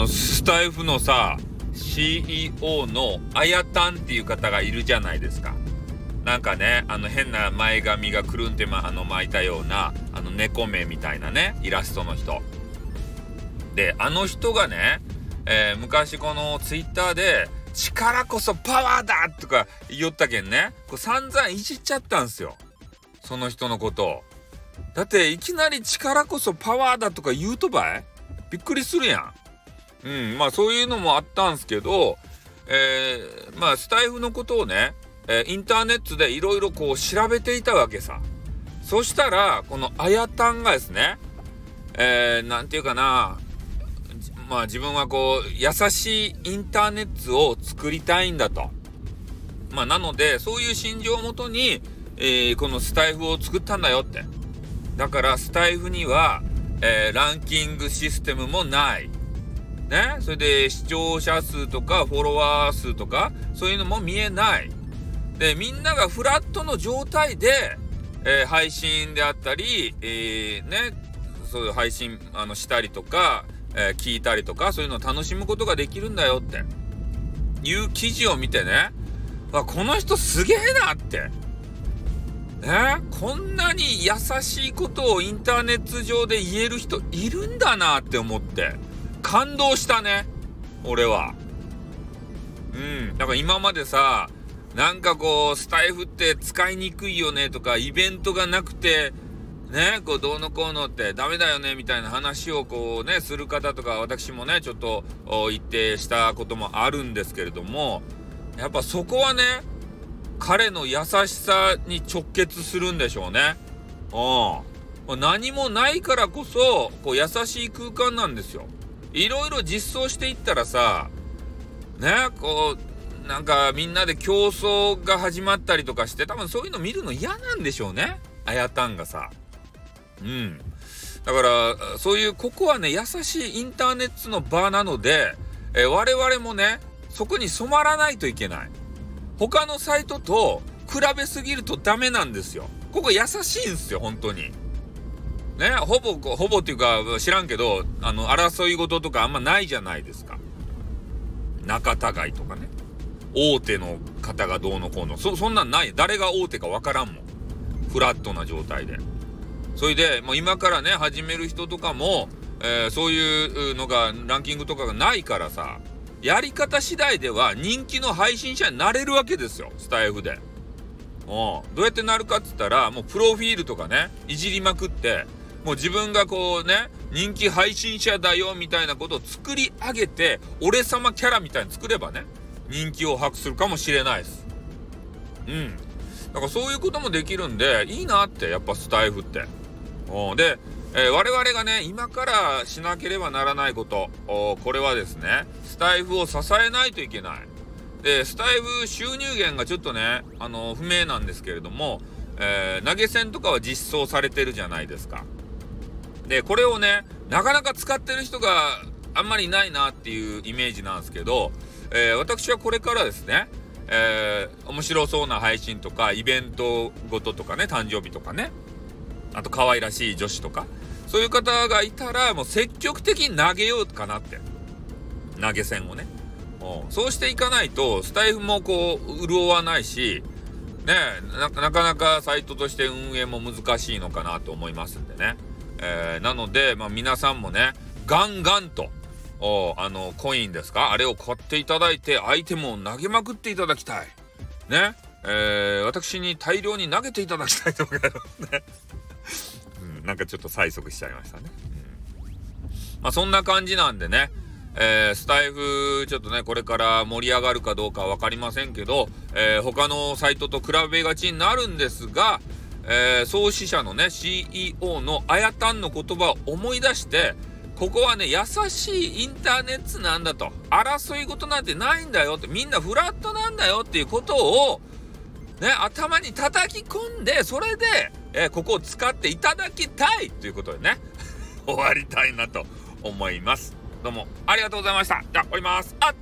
のスタイフのさ CEO のあやたんっていう方がいるじゃないですかなんかねあの変な前髪がくるんって、ま、あの巻いたようなあの猫目みたいなねイラストの人であの人がね、えー、昔このツイッターで「力こそパワーだ!」とか言ったけんねこう散々いじっちゃったんすよその人のことを。だっていきなり力こそパワーだとか言うとばい？びっくりするやん。うん、まあそういうのもあったんですけど、えー、まあスタイフのことをね、えー、インターネットでいろいろこう調べていたわけさ。そしたら、このあやたんがですね、えー、なんていうかな、まあ自分はこう、優しいインターネットを作りたいんだと。まあなので、そういう心情をもとに、えー、このスタイフを作ったんだよって。だからスタイフには、えー、ランキングシステムもない。ね、それで視聴者数とかフォロワー数とかそういうのも見えない。でみんながフラットの状態で、えー、配信であったり、えー、ねそういう配信あのしたりとか、えー、聞いたりとかそういうのを楽しむことができるんだよっていう記事を見てねあこの人すげえなって。ね、こんなに優しいことをインターネット上で言える人いるんだなって思って。感動したね。俺は。うん。だから今までさ、なんかこう、スタイフって使いにくいよねとか、イベントがなくて、ね、こう、どうのこうのってダメだよねみたいな話をこうね、する方とか、私もね、ちょっと言ってしたこともあるんですけれども、やっぱそこはね、彼の優しさに直結するんでしょうね。うん。何もないからこそ、こう、優しい空間なんですよ。いろいろ実装していったらさ、ね、こう、なんかみんなで競争が始まったりとかして、多分そういうの見るの嫌なんでしょうね。あやたんがさ。うん。だから、そういう、ここはね、優しいインターネットの場なので、え我々もね、そこに染まらないといけない。他のサイトと比べすぎるとダメなんですよ。ここ優しいんですよ、本当に。ね、ほぼ、ほぼっていうか知らんけど、あの、争い事とかあんまないじゃないですか。仲違いとかね。大手の方がどうのこうの。そ、そんなんない。誰が大手かわからんもん。フラットな状態で。それで、もう今からね、始める人とかも、えー、そういうのが、ランキングとかがないからさ、やり方次第では人気の配信者になれるわけですよ。スタイフで。うん。どうやってなるかっつったら、もうプロフィールとかね、いじりまくって、もう自分がこうね、人気配信者だよみたいなことを作り上げて、俺様キャラみたいに作ればね、人気を博するかもしれないです。うん。だからそういうこともできるんで、いいなって、やっぱスタイフって。で、えー、我々がね、今からしなければならないこと、これはですね、スタイフを支えないといけない。で、スタイフ収入源がちょっとね、あの、不明なんですけれども、えー、投げ銭とかは実装されてるじゃないですか。で、これをね、なかなか使ってる人があんまりいないなっていうイメージなんですけど、えー、私はこれからですね、えー、面白そうな配信とか、イベントごととかね、誕生日とかね、あと可愛らしい女子とか、そういう方がいたら、もう積極的に投げようかなって。投げ銭をね。そうしていかないと、スタイフもこう、潤わないし、ねなかなかサイトとして運営も難しいのかなと思いますんでね。えー、なので、まあ、皆さんもね、ガンガンとお、あの、コインですか？あれを買っていただいて、アイテムを投げまくっていただきたい。ね？えー、私に大量に投げていただきたいと思いますね。うん、なんかちょっと催促しちゃいましたね。うん、まあ、そんな感じなんでね。えー、スタイフ、ちょっとね、これから盛り上がるかどうかわかりませんけど、えー、他のサイトと比べがちになるんですが、えー、創始者のね CEO のあやたんの言葉を思い出してここはね優しいインターネットなんだと。争い事なんてないんだよって。みんなフラットなんだよっていうことをね頭に叩き込んでそれで、えー、ここを使っていただきたいということでね 終わりたいなと思います。どうもありがとうございました。じゃあ終わります。あっ